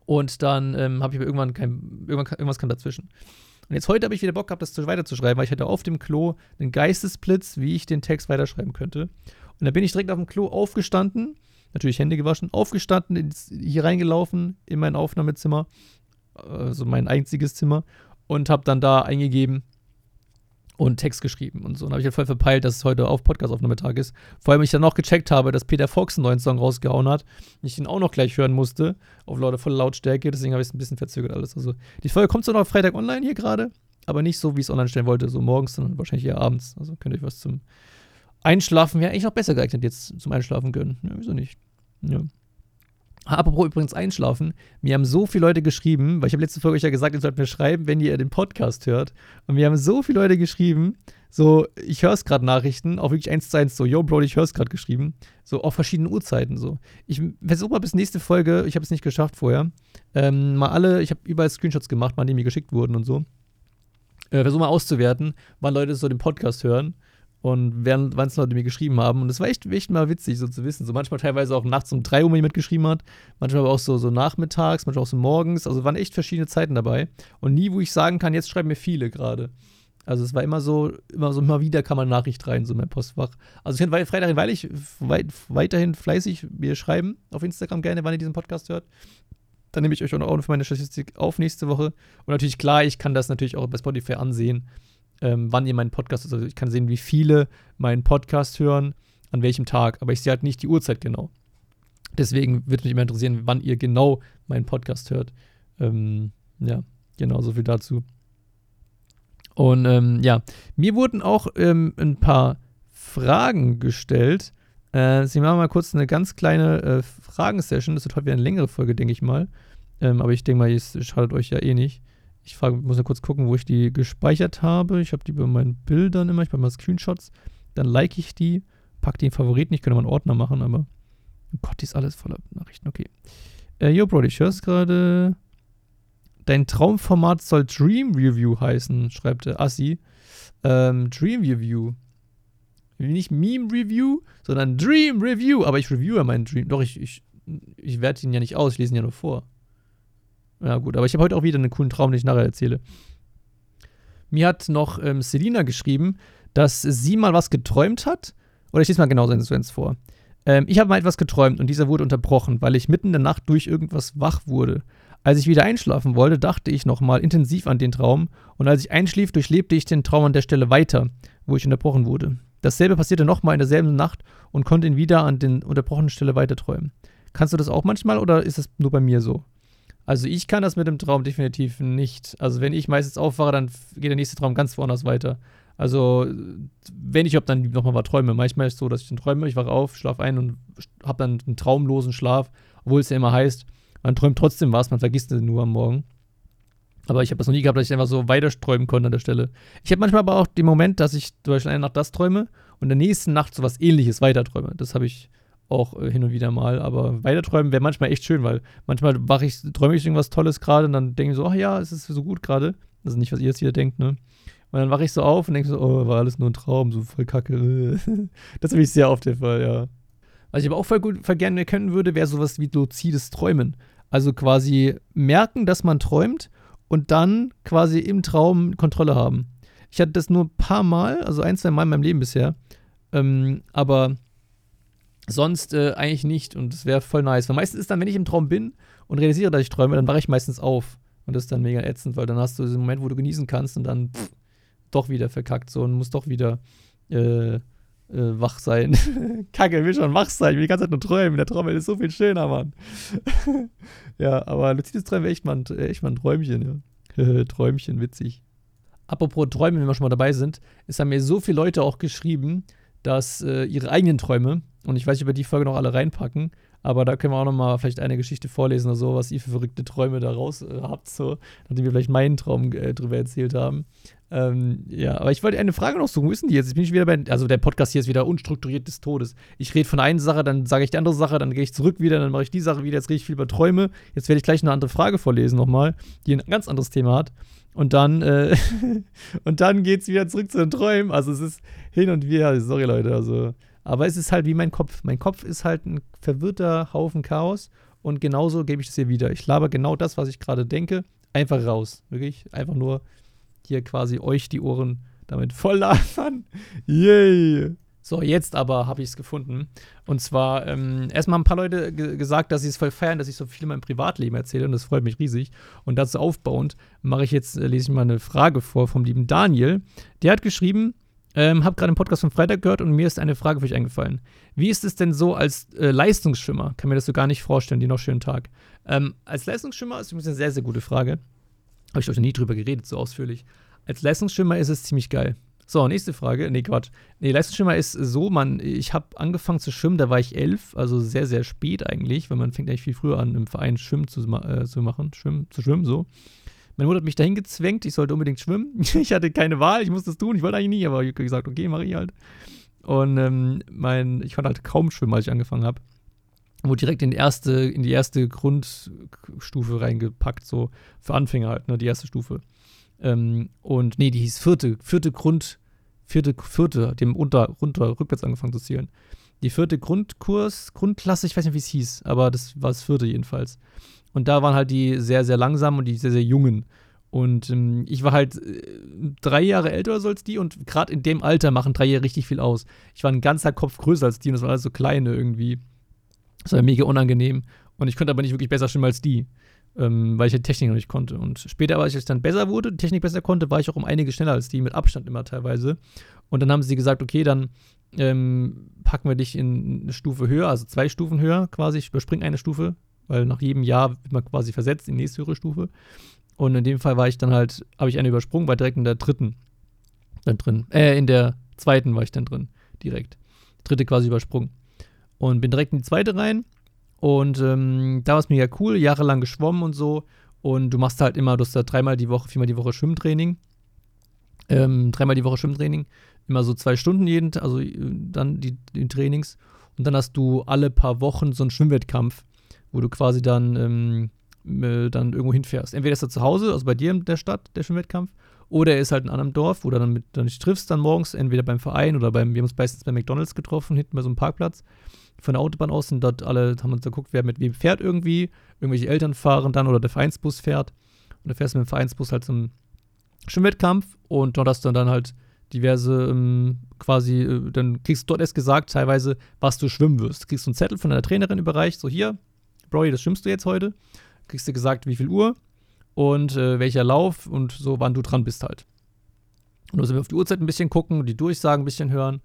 und dann ähm, habe ich aber irgendwann kein, irgendwann, irgendwas kam dazwischen. Und jetzt heute habe ich wieder Bock gehabt, das weiterzuschreiben, weil ich hatte auf dem Klo einen Geistesblitz, wie ich den Text weiterschreiben könnte. Und da bin ich direkt auf dem Klo aufgestanden, natürlich Hände gewaschen, aufgestanden, ins, hier reingelaufen in mein Aufnahmezimmer, also mein einziges Zimmer, und habe dann da eingegeben, und Text geschrieben und so. Und habe ich halt voll verpeilt, dass es heute auf Podcast-Aufnahmetag ist. Vor allem, ich dann noch gecheckt habe, dass Peter Fox einen neuen Song rausgehauen hat. Und ich den auch noch gleich hören musste. Auf lauter voller Lautstärke. Deswegen habe ich es ein bisschen verzögert alles. Also, die Folge kommt zwar noch Freitag online hier gerade, aber nicht so, wie ich es online stellen wollte. So morgens, sondern wahrscheinlich eher abends. Also könnt ihr euch was zum Einschlafen, ja, eigentlich noch besser geeignet jetzt zum Einschlafen gönnen. Ja, wieso nicht? Ja. Apropos übrigens einschlafen, mir haben so viele Leute geschrieben, weil ich habe letzte Folge euch ja gesagt, ihr sollt mir schreiben, wenn ihr den Podcast hört. Und mir haben so viele Leute geschrieben, so, ich höre es gerade Nachrichten, auch wirklich eins zu eins, so, yo, Bro, ich höre es gerade geschrieben, so auf verschiedenen Uhrzeiten, so. Ich versuche mal bis nächste Folge, ich habe es nicht geschafft vorher, ähm, mal alle, ich habe überall Screenshots gemacht, mal die mir geschickt wurden und so. Äh, versuche mal auszuwerten, wann Leute so den Podcast hören und während es Leute mir geschrieben haben. Und es war echt, echt mal witzig, so zu wissen. So manchmal teilweise auch nachts um 3 Uhr mir jemand geschrieben hat, manchmal aber auch so, so nachmittags, manchmal auch so morgens. Also waren echt verschiedene Zeiten dabei. Und nie, wo ich sagen kann, jetzt schreiben mir viele gerade. Also es war immer so, immer so, immer wieder kam eine Nachricht rein, so in mein Postfach. Also ich kann Freitag, weil ich weit, weiterhin fleißig mir schreiben auf Instagram gerne, wann ihr diesen Podcast hört. Dann nehme ich euch auch noch für meine Statistik auf nächste Woche. Und natürlich, klar, ich kann das natürlich auch bei Spotify ansehen ähm, wann ihr meinen Podcast, also ich kann sehen, wie viele meinen Podcast hören, an welchem Tag, aber ich sehe halt nicht die Uhrzeit genau. Deswegen würde mich immer interessieren, wann ihr genau meinen Podcast hört. Ähm, ja, genau, so viel dazu. Und ähm, ja, mir wurden auch ähm, ein paar Fragen gestellt. Äh, Sie machen mal kurz eine ganz kleine äh, Fragensession. Das wird heute wieder eine längere Folge, denke ich mal. Ähm, aber ich denke mal, es schadet euch ja eh nicht. Ich frage, muss ja kurz gucken, wo ich die gespeichert habe. Ich habe die bei meinen Bildern immer. Ich mache mal Screenshots. Dann like ich die, packe die in Favoriten. Ich könnte mal einen Ordner machen, aber. Oh Gott, die ist alles voller Nachrichten. Okay. Äh, yo, Bro, ich höre es gerade. dein Traumformat soll Dream Review heißen, schreibt Assi. Ähm, Dream Review. Nicht Meme Review, sondern Dream Review. Aber ich reviewe meinen Dream. Doch, ich, ich, ich werte ihn ja nicht aus, ich lese ihn ja nur vor. Ja, gut, aber ich habe heute auch wieder einen coolen Traum, den ich nachher erzähle. Mir hat noch ähm, Selina geschrieben, dass sie mal was geträumt hat. Oder ich lese mal genau so eins vor. Ähm, ich habe mal etwas geträumt und dieser wurde unterbrochen, weil ich mitten in der Nacht durch irgendwas wach wurde. Als ich wieder einschlafen wollte, dachte ich nochmal intensiv an den Traum und als ich einschlief, durchlebte ich den Traum an der Stelle weiter, wo ich unterbrochen wurde. Dasselbe passierte nochmal in derselben Nacht und konnte ihn wieder an den unterbrochenen Stelle weiter träumen. Kannst du das auch manchmal oder ist das nur bei mir so? Also ich kann das mit dem Traum definitiv nicht. Also wenn ich meistens aufwache, dann geht der nächste Traum ganz woanders weiter. Also wenn ich ob dann nochmal was träume. Manchmal ist es so, dass ich dann träume, ich wache auf, schlafe ein und habe dann einen traumlosen Schlaf, obwohl es ja immer heißt, man träumt trotzdem was, man vergisst es nur am Morgen. Aber ich habe das noch nie gehabt, dass ich einfach so weiter träumen konnte an der Stelle. Ich habe manchmal aber auch den Moment, dass ich zum Beispiel eine Nacht das träume und der nächsten Nacht so was ähnliches weiter träume. Das habe ich auch äh, hin und wieder mal. Aber weiterträumen wäre manchmal echt schön, weil manchmal wache ich, träume ich irgendwas Tolles gerade und dann denke ich so, ach ja, es ist so gut gerade. Ist nicht, was ihr jetzt hier denkt, ne? Und dann wache ich so auf und denke so, oh, war alles nur ein Traum, so voll kacke. *laughs* das habe ich sehr oft der Fall, ja. Was ich aber auch voll gut voll gerne können würde, wäre sowas wie luzides Träumen. Also quasi merken, dass man träumt und dann quasi im Traum Kontrolle haben. Ich hatte das nur ein paar Mal, also ein, zwei Mal in meinem Leben bisher. Ähm, aber Sonst äh, eigentlich nicht und das wäre voll nice. Weil meistens ist dann, wenn ich im Traum bin und realisiere, dass ich träume, dann wache ich meistens auf. Und das ist dann mega ätzend, weil dann hast du diesen Moment, wo du genießen kannst und dann pff, doch wieder verkackt so und musst doch wieder äh, äh, wach sein. *laughs* Kacke, ich will schon wach sein, ich will die ganze Zeit nur träumen. Der Traum ist so viel schöner, Mann. *laughs* ja, aber luzides Träumen wäre echt mal, ein, echt mal ein Träumchen, ja. *laughs* Träumchen, witzig. Apropos Träumen, wenn wir schon mal dabei sind, es haben mir so viele Leute auch geschrieben, dass äh, ihre eigenen Träume, und ich weiß wir die Folge noch alle reinpacken, aber da können wir auch noch mal vielleicht eine Geschichte vorlesen oder so, was ihr für verrückte Träume daraus äh, habt, so, nachdem wir vielleicht meinen Traum äh, drüber erzählt haben. Ähm, ja, aber ich wollte eine Frage noch suchen. Wo ist denn die jetzt? Ich bin wieder bei, also der Podcast hier ist wieder unstrukturiert des Todes. Ich rede von einer Sache, dann sage ich die andere Sache, dann gehe ich zurück wieder, dann mache ich die Sache wieder. Jetzt rede ich viel über Träume. Jetzt werde ich gleich eine andere Frage vorlesen nochmal, die ein ganz anderes Thema hat. Und dann, äh, *laughs* und dann geht es wieder zurück zu den Träumen. Also es ist hin und wieder, sorry Leute, also. Aber es ist halt wie mein Kopf. Mein Kopf ist halt ein verwirrter Haufen Chaos. Und genauso gebe ich das hier wieder. Ich laber genau das, was ich gerade denke, einfach raus. Wirklich. Einfach nur hier quasi euch die Ohren damit voll labern. *laughs* Yay! So, jetzt aber habe ich es gefunden. Und zwar, ähm, erstmal haben ein paar Leute gesagt, dass sie es voll feiern, dass ich so viel in meinem Privatleben erzähle. Und das freut mich riesig. Und dazu aufbauend mache ich jetzt, äh, lese ich mal eine Frage vor vom lieben Daniel. Der hat geschrieben, ähm, hab gerade den Podcast von Freitag gehört und mir ist eine Frage für euch eingefallen. Wie ist es denn so als äh, Leistungsschwimmer? Kann mir das so gar nicht vorstellen, die noch schönen Tag. Ähm, als Leistungsschwimmer ist übrigens eine sehr, sehr gute Frage. Habe ich euch noch nie drüber geredet, so ausführlich. Als Leistungsschwimmer ist es ziemlich geil. So, nächste Frage. Nee, Quatsch. Nee, Leistungsschwimmer ist so, man, ich habe angefangen zu schwimmen, da war ich elf, also sehr, sehr spät eigentlich, weil man fängt eigentlich viel früher an, im Verein Schwimmen zu, äh, zu machen, schwimmen, zu schwimmen, so. Meine Mutter hat mich dahin gezwängt, ich sollte unbedingt schwimmen. *laughs* ich hatte keine Wahl, ich musste es tun, ich wollte eigentlich nie, aber ich habe gesagt, okay, mache ich halt. Und ähm, mein, ich konnte halt kaum schwimmen, als ich angefangen habe. Wurde direkt in die erste, in die erste Grundstufe reingepackt, so für Anfänger halt, ne, die erste Stufe. Ähm, und nee, die hieß vierte, vierte Grund, vierte, vierte, dem unter, runter, rückwärts angefangen zu zählen. Die vierte Grundkurs, Grundklasse, ich weiß nicht, wie es hieß, aber das war das vierte jedenfalls. Und da waren halt die sehr, sehr langsamen und die sehr, sehr jungen. Und ähm, ich war halt äh, drei Jahre älter als die und gerade in dem Alter machen drei Jahre richtig viel aus. Ich war ein ganzer Kopf größer als die und das waren alles so kleine irgendwie. Das war mega unangenehm. Und ich konnte aber nicht wirklich besser schwimmen als die ähm, weil ich die Technik noch nicht konnte. Und später, als ich dann besser wurde, die Technik besser konnte, war ich auch um einige schneller als die, mit Abstand immer teilweise. Und dann haben sie gesagt, okay, dann ähm, packen wir dich in eine Stufe höher, also zwei Stufen höher quasi. Ich überspringe eine Stufe, weil nach jedem Jahr wird man quasi versetzt in die nächste höhere Stufe. Und in dem Fall war ich dann halt, habe ich eine übersprungen, war direkt in der dritten dann drin. Äh, in der zweiten war ich dann drin, direkt. Dritte quasi übersprungen. Und bin direkt in die zweite rein und ähm, da war es mega cool, jahrelang geschwommen und so. Und du machst halt immer, du hast da dreimal die Woche, viermal die Woche Schwimmtraining. Ähm, dreimal die Woche Schwimmtraining. Immer so zwei Stunden jeden, also äh, dann die, die, Trainings. Und dann hast du alle paar Wochen so einen Schwimmwettkampf, wo du quasi dann ähm, äh, dann irgendwo hinfährst. Entweder ist er zu Hause, also bei dir in der Stadt, der Schwimmwettkampf, oder er ist halt in einem Dorf, wo du dann mit dann dich triffst dann morgens, entweder beim Verein oder beim, wir haben uns meistens bei McDonalds getroffen, hinten bei so einem Parkplatz von der Autobahn aus und dort alle haben uns geguckt, wer mit wem fährt irgendwie. Irgendwelche Eltern fahren dann oder der Vereinsbus fährt. Und da fährst du mit dem Vereinsbus halt zum Schwimmwettkampf und dort hast du dann halt diverse ähm, quasi, äh, dann kriegst du dort erst gesagt, teilweise, was du schwimmen wirst. Du kriegst einen Zettel von deiner Trainerin überreicht, so hier, Brody, das schwimmst du jetzt heute. Kriegst du gesagt, wie viel Uhr und äh, welcher Lauf und so, wann du dran bist halt. Und du musst auf die Uhrzeit ein bisschen gucken, die Durchsagen ein bisschen hören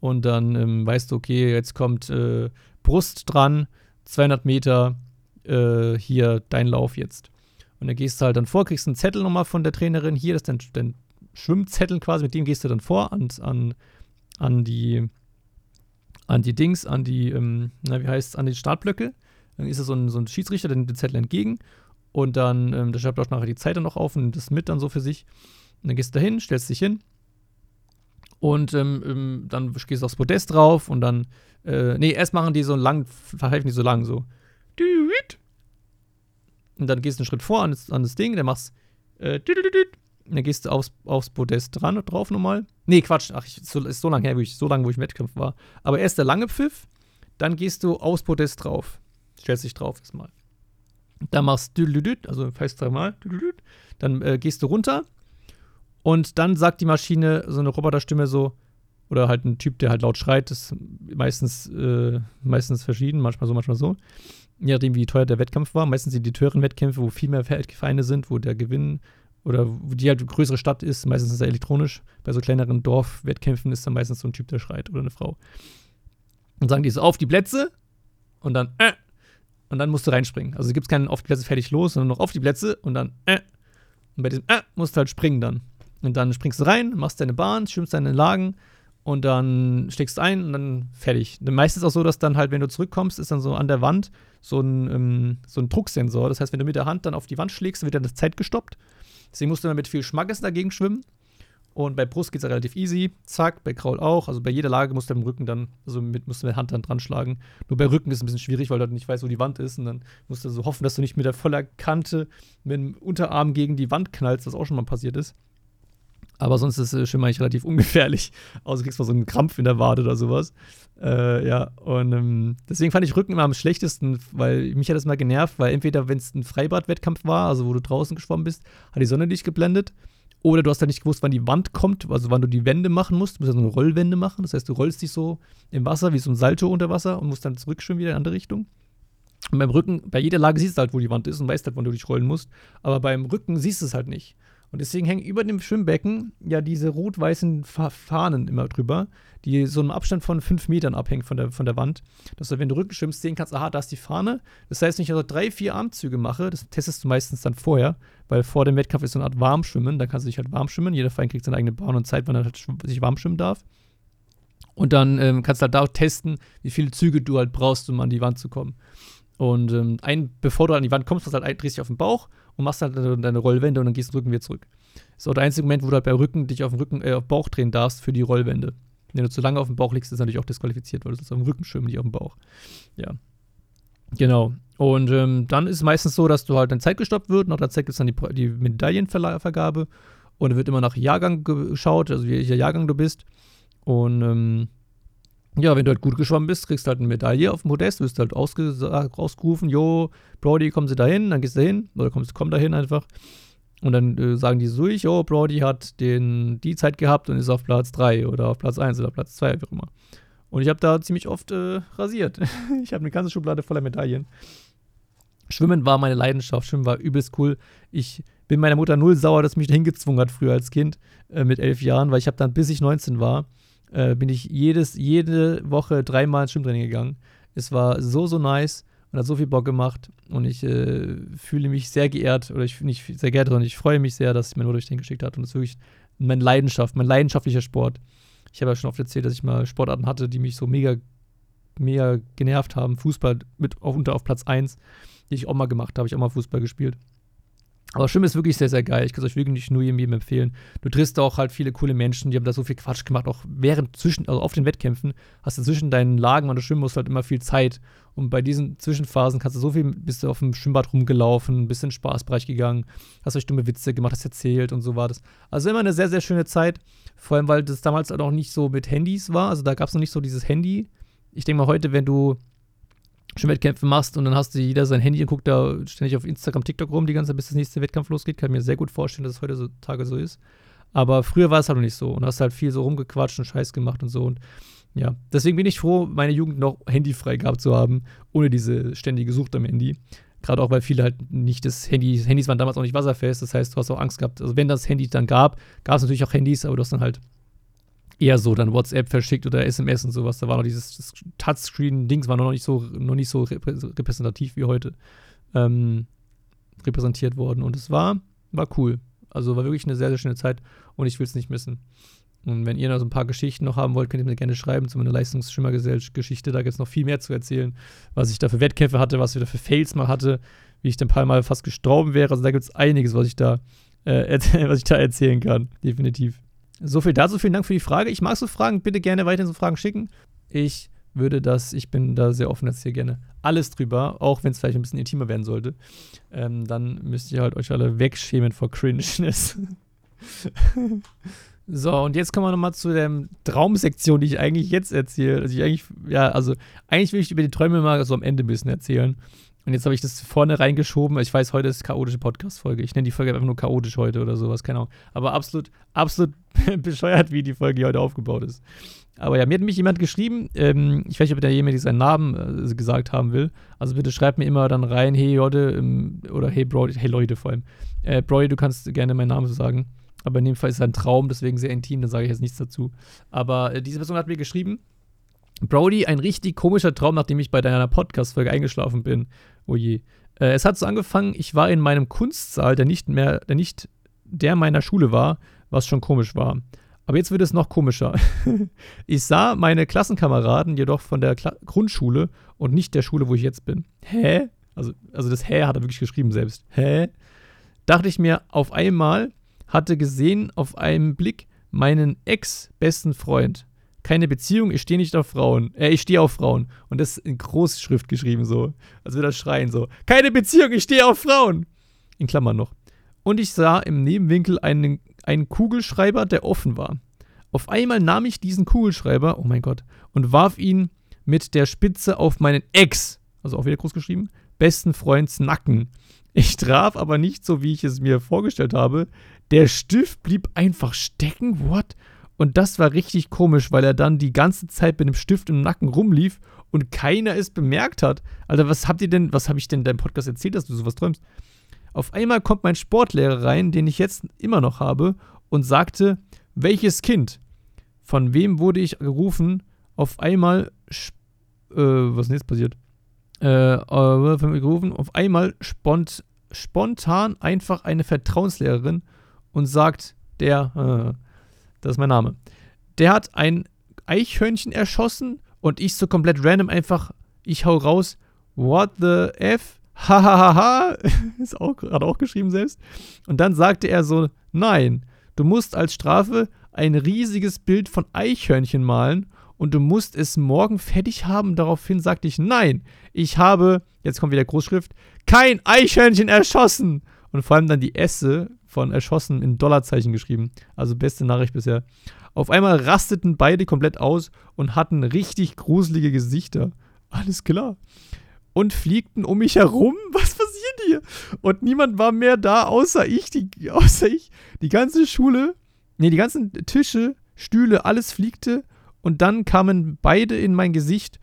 und dann ähm, weißt du, okay, jetzt kommt äh, Brust dran, 200 Meter, äh, hier dein Lauf jetzt. Und dann gehst du halt dann vor, kriegst einen Zettel nochmal von der Trainerin, hier ist dein, dein Schwimmzettel quasi, mit dem gehst du dann vor an, an, an die an die Dings, an die, ähm, na, wie heißt an die Startblöcke. Dann ist da so ein, so ein Schiedsrichter, der nimmt den Zettel entgegen und dann, ähm, der schreibt auch nachher die Zeit dann noch auf und nimmt das mit dann so für sich. Und dann gehst du da hin, stellst dich hin und ähm, ähm, dann gehst du aufs Podest drauf und dann, äh, nee, erst machen die so lang, verhelfen die so lang, so. Und dann gehst du einen Schritt vor an das, an das Ding, dann machst, äh, und dann gehst du aufs, aufs Podest dran, drauf nochmal. Nee, Quatsch, ach, ich, so, ist so lange her, ich, so lange, wo ich im Wettkampf war. Aber erst der lange Pfiff, dann gehst du aufs Podest drauf. Stellst dich drauf erstmal. Dann machst du, also fest dreimal, dann äh, gehst du runter und dann sagt die Maschine, so eine Roboterstimme so, oder halt ein Typ, der halt laut schreit, ist meistens, äh, meistens verschieden, manchmal so, manchmal so. Je nachdem, wie teuer der Wettkampf war. Meistens sind die teuren Wettkämpfe, wo viel mehr Feinde sind, wo der Gewinn oder wo die halt eine größere Stadt ist, meistens ist er elektronisch. Bei so kleineren Dorfwettkämpfen ist dann meistens so ein Typ, der schreit oder eine Frau. Und sagen die so auf die Plätze und dann äh, und dann musst du reinspringen. Also gibt es keinen auf die Plätze fertig los, sondern noch auf die Plätze und dann äh. Und bei diesem äh musst du halt springen dann. Und dann springst du rein, machst deine Bahn, schwimmst deine Lagen und dann steckst du ein und dann fertig. Meistens auch so, dass dann halt, wenn du zurückkommst, ist dann so an der Wand so ein, ähm, so ein Drucksensor. Das heißt, wenn du mit der Hand dann auf die Wand schlägst, wird dann das Zeit gestoppt. Deswegen musst du dann mit viel Schmackes dagegen schwimmen. Und bei Brust geht es relativ easy. Zack, bei Kraul auch. Also bei jeder Lage musst du im Rücken dann, also mit, musst du mit der Hand dann dran schlagen. Nur bei Rücken ist es ein bisschen schwierig, weil du halt nicht weißt, wo die Wand ist. Und dann musst du so hoffen, dass du nicht mit der voller Kante mit dem Unterarm gegen die Wand knallst, was auch schon mal passiert ist. Aber sonst ist äh, Schwimmen eigentlich relativ ungefährlich. *laughs* Außer kriegst du mal so einen Krampf in der Wade oder sowas. Äh, ja, und ähm, deswegen fand ich Rücken immer am schlechtesten, weil mich hat das mal genervt, weil entweder, wenn es ein Freibad-Wettkampf war, also wo du draußen geschwommen bist, hat die Sonne dich geblendet. Oder du hast dann nicht gewusst, wann die Wand kommt, also wann du die Wände machen musst. Du musst ja so eine Rollwände machen. Das heißt, du rollst dich so im Wasser wie so ein Salto unter Wasser und musst dann zurückschwimmen wieder in eine andere Richtung. Und beim Rücken, bei jeder Lage siehst du halt, wo die Wand ist und weißt halt, wann du dich rollen musst. Aber beim Rücken siehst du es halt nicht. Und deswegen hängen über dem Schwimmbecken ja diese rot-weißen Fahnen immer drüber, die so einem Abstand von fünf Metern abhängen von der, von der Wand. Dass du, wenn du Rücken schwimmst, sehen kannst, aha, da ist die Fahne. Das heißt, wenn ich also drei, vier Armzüge mache, das testest du meistens dann vorher, weil vor dem Wettkampf ist so eine Art Warmschwimmen, dann kannst du dich halt warm schwimmen. Jeder Verein kriegt seine eigene Bahn und Zeit, wann er halt sich warm schwimmen darf. Und dann ähm, kannst du halt da testen, wie viele Züge du halt brauchst, um an die Wand zu kommen. Und ähm, ein, bevor du an die Wand kommst, du halt, drehst dich auf den Bauch und machst halt deine Rollwände und dann gehst du Rücken wieder zurück. Das ist auch der einzige Moment, wo du halt bei Rücken dich auf den Rücken, äh, auf Bauch drehen darfst für die Rollwände. Wenn du zu lange auf dem Bauch liegst, ist natürlich auch disqualifiziert, weil du sollst auf dem Rücken schwimmen, nicht auf dem Bauch. Ja. Genau. Und ähm, dann ist es meistens so, dass du halt deine Zeit gestoppt wird. Nach der Zeit gibt es dann die, die Medaillenvergabe. Und dann wird immer nach Jahrgang geschaut, also welcher Jahrgang du bist. Und ähm, ja, wenn du halt gut geschwommen bist, kriegst du halt eine Medaille auf dem Podest, wirst halt ausgerufen, jo, Brody, kommen Sie dahin, dann gehst du hin, oder kommst, komm dahin einfach. Und dann äh, sagen die so durch, jo, Brody hat den, die Zeit gehabt und ist auf Platz 3 oder auf Platz 1 oder Platz 2, wie auch immer. Und ich habe da ziemlich oft äh, rasiert. *laughs* ich habe eine ganze Schublade voller Medaillen. Schwimmen war meine Leidenschaft, Schwimmen war übelst cool. Ich bin meiner Mutter null sauer, dass mich da hingezwungen hat früher als Kind äh, mit elf Jahren, weil ich habe dann, bis ich 19 war, äh, bin ich jedes, jede Woche dreimal ins Schwimmtraining gegangen. Es war so, so nice und hat so viel Bock gemacht und ich äh, fühle mich sehr geehrt oder ich mich sehr geehrt und ich freue mich sehr, dass ich mir nur durch den geschickt hat und es ist wirklich meine Leidenschaft, mein leidenschaftlicher Sport. Ich habe ja schon oft erzählt, dass ich mal Sportarten hatte, die mich so mega, mega genervt haben. Fußball mit auf, unter auf Platz 1, die ich auch mal gemacht habe, ich auch mal Fußball gespielt. Aber Schwimmen ist wirklich sehr, sehr geil. Ich kann es euch wirklich nur jedem empfehlen. Du triffst auch halt viele coole Menschen, die haben da so viel Quatsch gemacht. Auch während zwischen, also auf den Wettkämpfen, hast du zwischen deinen Lagen, wenn du schwimmen musst, halt immer viel Zeit. Und bei diesen Zwischenphasen kannst du so viel, bist du auf dem Schwimmbad rumgelaufen, bist in den Spaßbereich gegangen, hast euch dumme Witze gemacht, hast erzählt und so war das. Also immer eine sehr, sehr schöne Zeit. Vor allem, weil das damals halt auch nicht so mit Handys war. Also da gab es noch nicht so dieses Handy. Ich denke mal, heute, wenn du Schwimmwettkämpfe machst und dann hast du jeder sein Handy und guckt da ständig auf Instagram, TikTok rum die ganze Zeit, bis das nächste Wettkampf losgeht. Kann ich mir sehr gut vorstellen, dass es heutzutage so ist. Aber früher war es halt noch nicht so und hast halt viel so rumgequatscht und Scheiß gemacht und so. Und ja, deswegen bin ich froh, meine Jugend noch handyfrei gehabt zu haben, ohne diese ständige Sucht am Handy. Gerade auch, weil viele halt nicht das Handy, Handys waren damals auch nicht wasserfest, das heißt, du hast auch Angst gehabt. Also wenn das Handy dann gab, gab es natürlich auch Handys, aber du hast dann halt eher so dann WhatsApp verschickt oder SMS und sowas. Da war noch dieses Touchscreen-Dings, war noch nicht so, noch nicht so repräsentativ wie heute ähm, repräsentiert worden. Und es war, war cool. Also war wirklich eine sehr, sehr schöne Zeit und ich will es nicht missen. Und wenn ihr noch so ein paar Geschichten noch haben wollt, könnt ihr mir gerne schreiben zu meiner Leistungsschimmergesellschaft-Geschichte. Da gibt es noch viel mehr zu erzählen, was ich da für Wettkämpfe hatte, was ich da für Fails mal hatte, wie ich dann ein paar Mal fast gestorben wäre. Also da gibt es einiges, was ich da, äh, *laughs* was ich da erzählen kann. Definitiv. So viel dazu. Vielen Dank für die Frage. Ich mag so Fragen. Bitte gerne weiterhin so Fragen schicken. Ich würde das, ich bin da sehr offen, jetzt hier gerne alles drüber, auch wenn es vielleicht ein bisschen intimer werden sollte. Ähm, dann müsst ihr halt euch alle wegschämen vor Cringeness. *laughs* so, und jetzt kommen wir nochmal zu der Traumsektion, die ich eigentlich jetzt erzähle. Also ich eigentlich, ja, also eigentlich will ich über die Träume mal so am Ende ein bisschen erzählen. Und jetzt habe ich das vorne reingeschoben. Ich weiß, heute ist chaotische Podcast-Folge. Ich nenne die Folge einfach nur chaotisch heute oder sowas, keine Ahnung. Aber absolut, absolut *laughs* bescheuert, wie die Folge heute aufgebaut ist. Aber ja, mir hat mich jemand geschrieben, ähm, ich weiß nicht, ob der jemand seinen Namen äh, gesagt haben will. Also bitte schreibt mir immer dann rein, hey Leute, ähm, oder hey Bro, hey Leute vor allem. Äh, Brody, du kannst gerne meinen Namen so sagen. Aber in dem Fall ist es ein Traum, deswegen sehr intim, da sage ich jetzt nichts dazu. Aber äh, diese Person hat mir geschrieben, Brody, ein richtig komischer Traum, nachdem ich bei deiner Podcast-Folge eingeschlafen bin. Oh je. Äh, es hat so angefangen, ich war in meinem Kunstsaal, der nicht mehr, der nicht der meiner Schule war, was schon komisch war. Aber jetzt wird es noch komischer. *laughs* ich sah meine Klassenkameraden jedoch von der Kla Grundschule und nicht der Schule, wo ich jetzt bin. Hä? Also, also das Hä hat er wirklich geschrieben selbst. Hä? Dachte ich mir auf einmal, hatte gesehen auf einen Blick meinen ex-besten Freund keine Beziehung, ich stehe nicht auf Frauen. Äh, ich stehe auf Frauen. Und das in Großschrift geschrieben so. Also wir das schreien so. Keine Beziehung, ich stehe auf Frauen. In Klammern noch. Und ich sah im Nebenwinkel einen, einen Kugelschreiber, der offen war. Auf einmal nahm ich diesen Kugelschreiber, oh mein Gott, und warf ihn mit der Spitze auf meinen Ex, also auch wieder groß geschrieben, besten Freunds Nacken. Ich traf aber nicht so, wie ich es mir vorgestellt habe. Der Stift blieb einfach stecken. What? Und das war richtig komisch, weil er dann die ganze Zeit mit dem Stift im Nacken rumlief und keiner es bemerkt hat. Alter, was habt ihr denn, was habe ich denn in deinem Podcast erzählt, dass du sowas träumst? Auf einmal kommt mein Sportlehrer rein, den ich jetzt immer noch habe, und sagte, welches Kind? Von wem wurde ich gerufen? Auf einmal, äh, was ist denn jetzt passiert? Äh, äh, gerufen, auf einmal spont, spontan einfach eine Vertrauenslehrerin und sagt, der, äh, das ist mein Name. Der hat ein Eichhörnchen erschossen und ich so komplett random einfach, ich hau raus, what the F? *laughs* Hahaha, ist auch gerade auch geschrieben selbst. Und dann sagte er so, nein, du musst als Strafe ein riesiges Bild von Eichhörnchen malen und du musst es morgen fertig haben. Daraufhin sagte ich, nein, ich habe, jetzt kommt wieder Großschrift, kein Eichhörnchen erschossen. Und vor allem dann die Esse von erschossen in Dollarzeichen geschrieben. Also beste Nachricht bisher. Auf einmal rasteten beide komplett aus und hatten richtig gruselige Gesichter. Alles klar. Und fliegten um mich herum. *laughs* Was passiert hier? Und niemand war mehr da, außer ich. Die, außer ich. Die ganze Schule, nee, die ganzen Tische, Stühle, alles fliegte. Und dann kamen beide in mein Gesicht.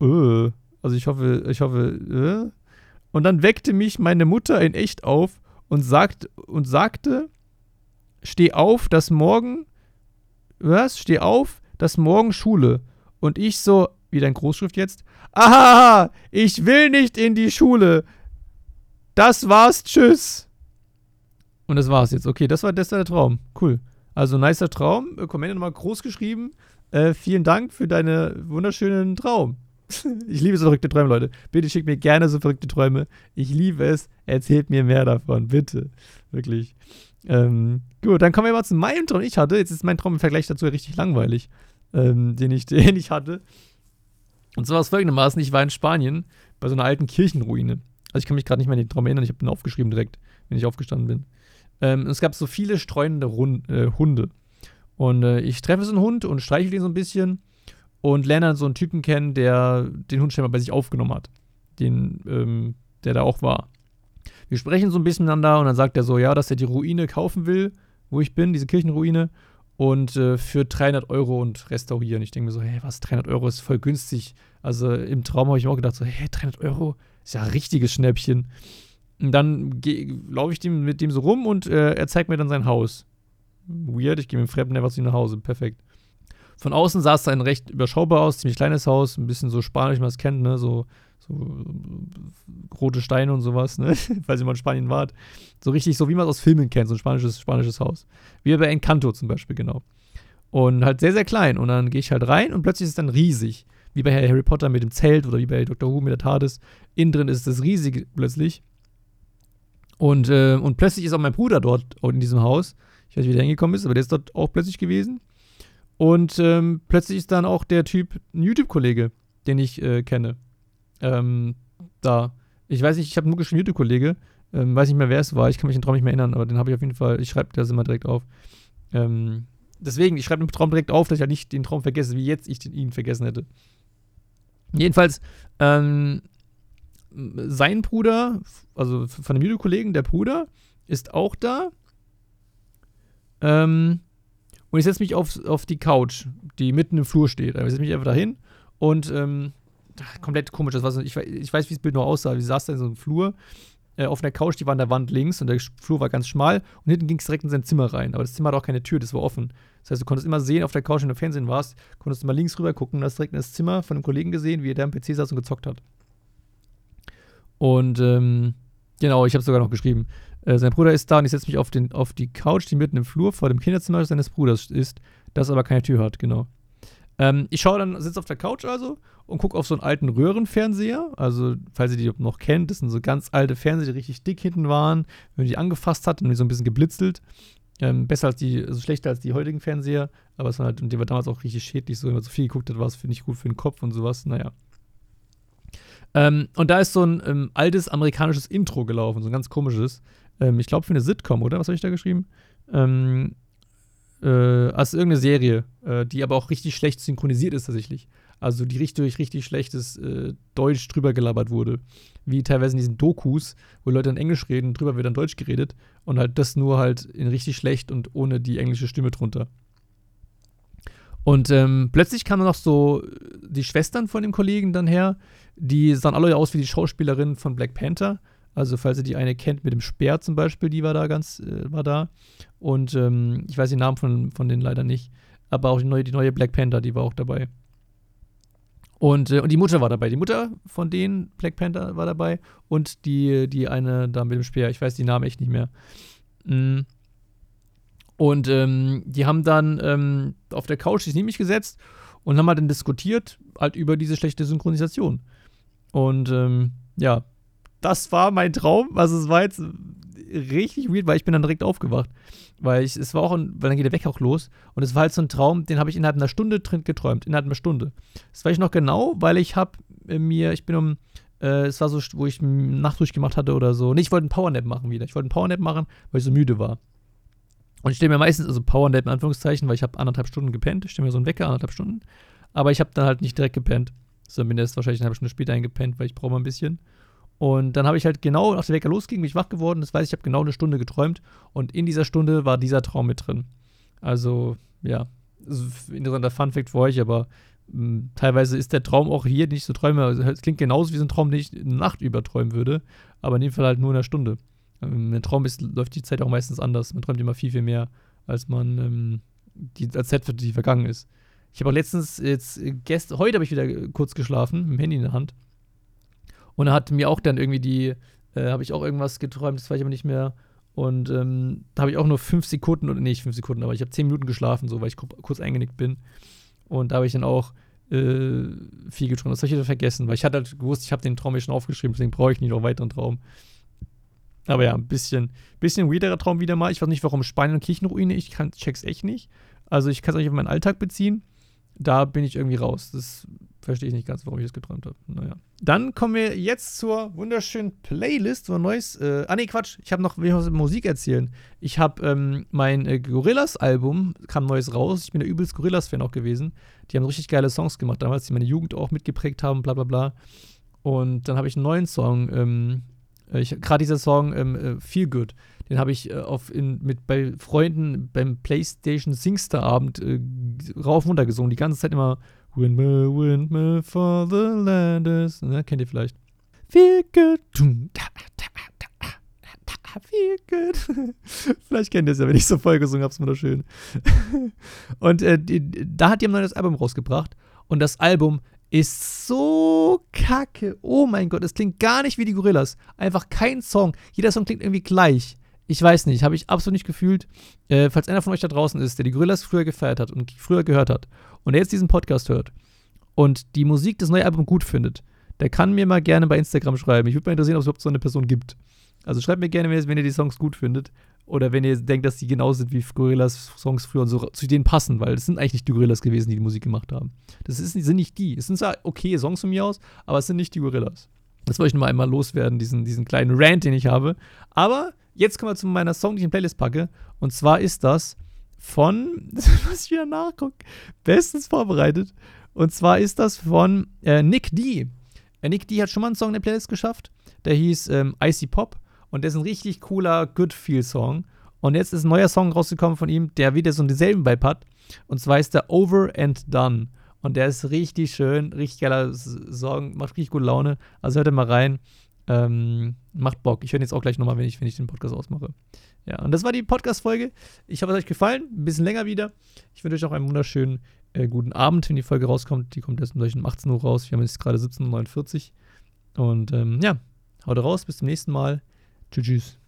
Äh, also ich hoffe, ich hoffe, äh. Und dann weckte mich meine Mutter in echt auf und, sagt, und sagte, steh auf, dass morgen, was? Steh auf, dass morgen Schule. Und ich so, wieder in Großschrift jetzt, aha, ich will nicht in die Schule. Das war's, tschüss. Und das war's jetzt. Okay, das war, das war der Traum. Cool. Also, nicer Traum. Kommende nochmal groß geschrieben. Äh, vielen Dank für deinen wunderschönen Traum. *laughs* ich liebe so verrückte Träume, Leute. Bitte schickt mir gerne so verrückte Träume. Ich liebe es. Erzählt mir mehr davon, bitte. Wirklich. Ähm, gut, dann kommen wir mal zu meinem Traum, den ich hatte. Jetzt ist mein Traum im Vergleich dazu richtig langweilig, ähm, den, ich, *laughs* den ich hatte. Und zwar aus folgendermaßen: Ich war in Spanien bei so einer alten Kirchenruine. Also, ich kann mich gerade nicht mehr an den Traum erinnern. Ich habe den aufgeschrieben direkt, wenn ich aufgestanden bin. Ähm, es gab so viele streunende Run äh, Hunde. Und äh, ich treffe so einen Hund und streichel den so ein bisschen und lerne dann so einen Typen kennen, der den Hund scheinbar bei sich aufgenommen hat. Den, ähm, der da auch war. Wir sprechen so ein bisschen miteinander und dann sagt er so, ja, dass er die Ruine kaufen will, wo ich bin, diese Kirchenruine, und äh, für 300 Euro und restaurieren. Ich denke mir so, hey, was, 300 Euro ist voll günstig. Also im Traum habe ich mir auch gedacht, so, hey, 300 Euro ist ja ein richtiges Schnäppchen. Und dann laufe ich dem, mit dem so rum und äh, er zeigt mir dann sein Haus. Weird, ich gehe mit dem Fremden einfach zu ihm nach Hause. Perfekt. Von außen sah es ein recht überschaubar aus, ziemlich kleines Haus, ein bisschen so spanisch, wie man es kennt, ne? So, so rote Steine und sowas, ne? *laughs* Falls mal in Spanien wart. So richtig, so wie man es aus Filmen kennt, so ein spanisches, spanisches Haus. Wie bei Encanto zum Beispiel, genau. Und halt sehr, sehr klein. Und dann gehe ich halt rein und plötzlich ist es dann riesig. Wie bei Harry Potter mit dem Zelt oder wie bei Dr. Who mit der TARDIS. Innen drin ist es riesig plötzlich. Und, äh, und plötzlich ist auch mein Bruder dort in diesem Haus. Ich weiß nicht, wie der hingekommen ist, aber der ist dort auch plötzlich gewesen. Und ähm, plötzlich ist dann auch der Typ ein YouTube-Kollege, den ich äh, kenne. Ähm, da. Ich weiß nicht, ich habe nur geschrieben YouTube-Kollege. Ähm, weiß nicht mehr, wer es war. Ich kann mich den Traum nicht mehr erinnern, aber den habe ich auf jeden Fall. Ich schreibe das immer direkt auf. Ähm, deswegen, ich schreibe den Traum direkt auf, dass ich halt nicht den Traum vergesse, wie jetzt ich den, ihn vergessen hätte. Jedenfalls, ähm, sein Bruder, also von dem YouTube-Kollegen, der Bruder, ist auch da. Ähm, und ich setze mich auf, auf die Couch, die mitten im Flur steht. Also ich setze mich einfach dahin und ähm, komplett komisch. Das war so, ich, ich weiß, wie das Bild nur aussah. Wir saßen da in so einem Flur äh, auf einer Couch, die war an der Wand links und der Flur war ganz schmal und hinten ging es direkt in sein Zimmer rein. Aber das Zimmer hatte auch keine Tür, das war offen. Das heißt, du konntest immer sehen auf der Couch, wenn du im Fernsehen warst, konntest du mal links rüber gucken und hast direkt in das Zimmer von einem Kollegen gesehen, wie er da am PC saß und gezockt hat. Und ähm, genau, ich habe sogar noch geschrieben. Äh, sein Bruder ist da und ich setze mich auf, den, auf die Couch, die mitten im Flur vor dem Kinderzimmer seines Bruders ist, das aber keine Tür hat, genau. Ähm, ich schaue dann, sitze auf der Couch also und gucke auf so einen alten Röhrenfernseher. Also, falls ihr die noch kennt, das sind so ganz alte Fernseher, die richtig dick hinten waren. Wenn man die angefasst hat, dann die so ein bisschen geblitzelt. Ähm, besser als die, also schlechter als die heutigen Fernseher, aber es war halt, und die war damals auch richtig schädlich, so wenn man so viel geguckt hat, war es, ich, gut für den Kopf und sowas, naja. Ähm, und da ist so ein ähm, altes amerikanisches Intro gelaufen, so ein ganz komisches. Ähm, ich glaube für eine Sitcom, oder? Was habe ich da geschrieben? Ähm, äh, also irgendeine Serie, äh, die aber auch richtig schlecht synchronisiert ist tatsächlich. Also die richtig richtig schlechtes äh, Deutsch drüber gelabert wurde. Wie teilweise in diesen Dokus, wo Leute dann Englisch reden, drüber wird dann Deutsch geredet. Und halt das nur halt in richtig schlecht und ohne die englische Stimme drunter. Und ähm, plötzlich kamen noch so die Schwestern von dem Kollegen dann her, die sahen alle aus wie die Schauspielerin von Black Panther. Also, falls ihr die eine kennt mit dem Speer zum Beispiel, die war da ganz, äh, war da. Und ähm, ich weiß den Namen von, von denen leider nicht. Aber auch die neue, die neue Black Panther, die war auch dabei. Und, äh, und die Mutter war dabei. Die Mutter von denen, Black Panther, war dabei. Und die, die eine da mit dem Speer. Ich weiß die Namen echt nicht mehr. Mhm. Und ähm, die haben dann ähm, auf der Couch sich mich gesetzt und haben halt dann diskutiert, halt über diese schlechte Synchronisation. Und ähm, ja, das war mein Traum. Also es war jetzt richtig weird, weil ich bin dann direkt aufgewacht. Weil ich, es war auch, ein, weil dann geht der Wecker auch los. Und es war halt so ein Traum, den habe ich innerhalb einer Stunde geträumt. Innerhalb einer Stunde. Das weiß ich noch genau, weil ich habe mir, ich bin um, äh, es war so, wo ich Nacht durchgemacht hatte oder so. Nee, ich wollte einen Powernap machen wieder. Ich wollte einen Powernap machen, weil ich so müde war. Und ich stehe mir meistens, also Powernap in Anführungszeichen, weil ich habe anderthalb Stunden gepennt. Ich stehe mir so einen Wecker, anderthalb Stunden. Aber ich habe dann halt nicht direkt gepennt. Sondern bin erst wahrscheinlich eine halbe Stunde später eingepennt, weil ich brauche mal ein bisschen. Und dann habe ich halt genau, als der Wecker losging, bin ich wach geworden. Das weiß ich, ich habe genau eine Stunde geträumt. Und in dieser Stunde war dieser Traum mit drin. Also, ja, interessanter Fun-Fact für euch, aber mh, hm, teilweise ist der Traum auch hier nicht so träume. Also, es klingt genauso wie so ein Traum, den ich eine Nacht über träumen würde. Aber in dem Fall halt nur in einer Stunde. Ähm, ein Traum ist, läuft die Zeit auch meistens anders. Man träumt immer viel, viel mehr, als man ähm, die, als Zeit, die vergangen ist. Ich habe auch letztens, jetzt, gest, heute habe ich wieder kurz geschlafen, mit dem Handy in der Hand. Und er hat mir auch dann irgendwie die, äh, habe ich auch irgendwas geträumt, das weiß ich aber nicht mehr. Und ähm, da habe ich auch nur fünf Sekunden, oder nicht fünf Sekunden, aber ich habe zehn Minuten geschlafen, so, weil ich kurz eingenickt bin. Und da habe ich dann auch äh, viel geträumt. Das habe ich wieder vergessen, weil ich hatte halt gewusst, ich habe den Traum ja schon aufgeschrieben, deswegen brauche ich nicht noch einen weiteren Traum. Aber ja, ein bisschen, bisschen weirderer Traum wieder mal. Ich weiß nicht, warum Spanien und Kirchenruine, ich kann, check's echt nicht. Also ich kann es nicht auf meinen Alltag beziehen. Da bin ich irgendwie raus. Das verstehe ich nicht ganz, warum ich das geträumt habe. Naja. Dann kommen wir jetzt zur wunderschönen Playlist, wo ein neues. Äh, ah, nee, Quatsch. Ich habe noch, will ich was Musik erzählen. Ich habe ähm, mein äh, Gorillas-Album, kam neues raus. Ich bin der übelst Gorillas-Fan auch gewesen. Die haben richtig geile Songs gemacht damals, die meine Jugend auch mitgeprägt haben, bla bla bla. Und dann habe ich einen neuen Song. Ähm, Gerade dieser Song ähm, äh, Feel Good den habe ich äh, auf in, mit bei Freunden beim PlayStation Singster Abend äh, rauf und runter gesungen. Die ganze Zeit immer Windmill, Windmill for the land is. Kennt ihr vielleicht? Feel good. Feel good. Vielleicht kennt ihr es ja, wenn ich so voll gesungen habe, ist wunderschön. *laughs* und äh, die, da hat die ein neues Album rausgebracht. Und das Album ist so kacke. Oh mein Gott, es klingt gar nicht wie die Gorillas. Einfach kein Song. Jeder Song klingt irgendwie gleich. Ich weiß nicht, habe ich absolut nicht gefühlt. Äh, falls einer von euch da draußen ist, der die Gorillas früher gefeiert hat und früher gehört hat und der jetzt diesen Podcast hört und die Musik des neuen Albums gut findet, der kann mir mal gerne bei Instagram schreiben. Ich würde mal interessieren, ob es überhaupt so eine Person gibt. Also schreibt mir gerne, wenn ihr die Songs gut findet. Oder wenn ihr denkt, dass die genau sind wie Gorillas Songs früher und so zu denen passen, weil es sind eigentlich nicht die Gorillas gewesen, die die Musik gemacht haben. Das ist, sind nicht die. Es sind zwar okay Songs von mir aus, aber es sind nicht die Gorillas. Das wollte ich nur mal einmal loswerden, diesen, diesen kleinen Rant, den ich habe. Aber jetzt kommen wir zu meiner Song, die ich in Playlist packe. Und zwar ist das von, *laughs* was ich wieder nachgucke, bestens vorbereitet. Und zwar ist das von äh, Nick D. Äh, Nick D hat schon mal einen Song in der Playlist geschafft. Der hieß ähm, Icy Pop. Und der ist ein richtig cooler Good Feel Song. Und jetzt ist ein neuer Song rausgekommen von ihm, der wieder so denselben Vibe hat. Und zwar ist der Over and Done. Und der ist richtig schön, richtig geiler Song, macht richtig gute Laune. Also hört da mal rein. Ähm, macht Bock. Ich höre jetzt auch gleich nochmal, wenn ich, wenn ich den Podcast ausmache. Ja, und das war die Podcast-Folge. Ich hoffe, es hat euch gefallen. Ein bisschen länger wieder. Ich wünsche euch auch einen wunderschönen äh, guten Abend, wenn die Folge rauskommt. Die kommt erst um 18 Uhr raus. Wir haben jetzt gerade 17.49 Uhr. Und ähm, ja, haut raus. Bis zum nächsten Mal. Tschüss. tschüss.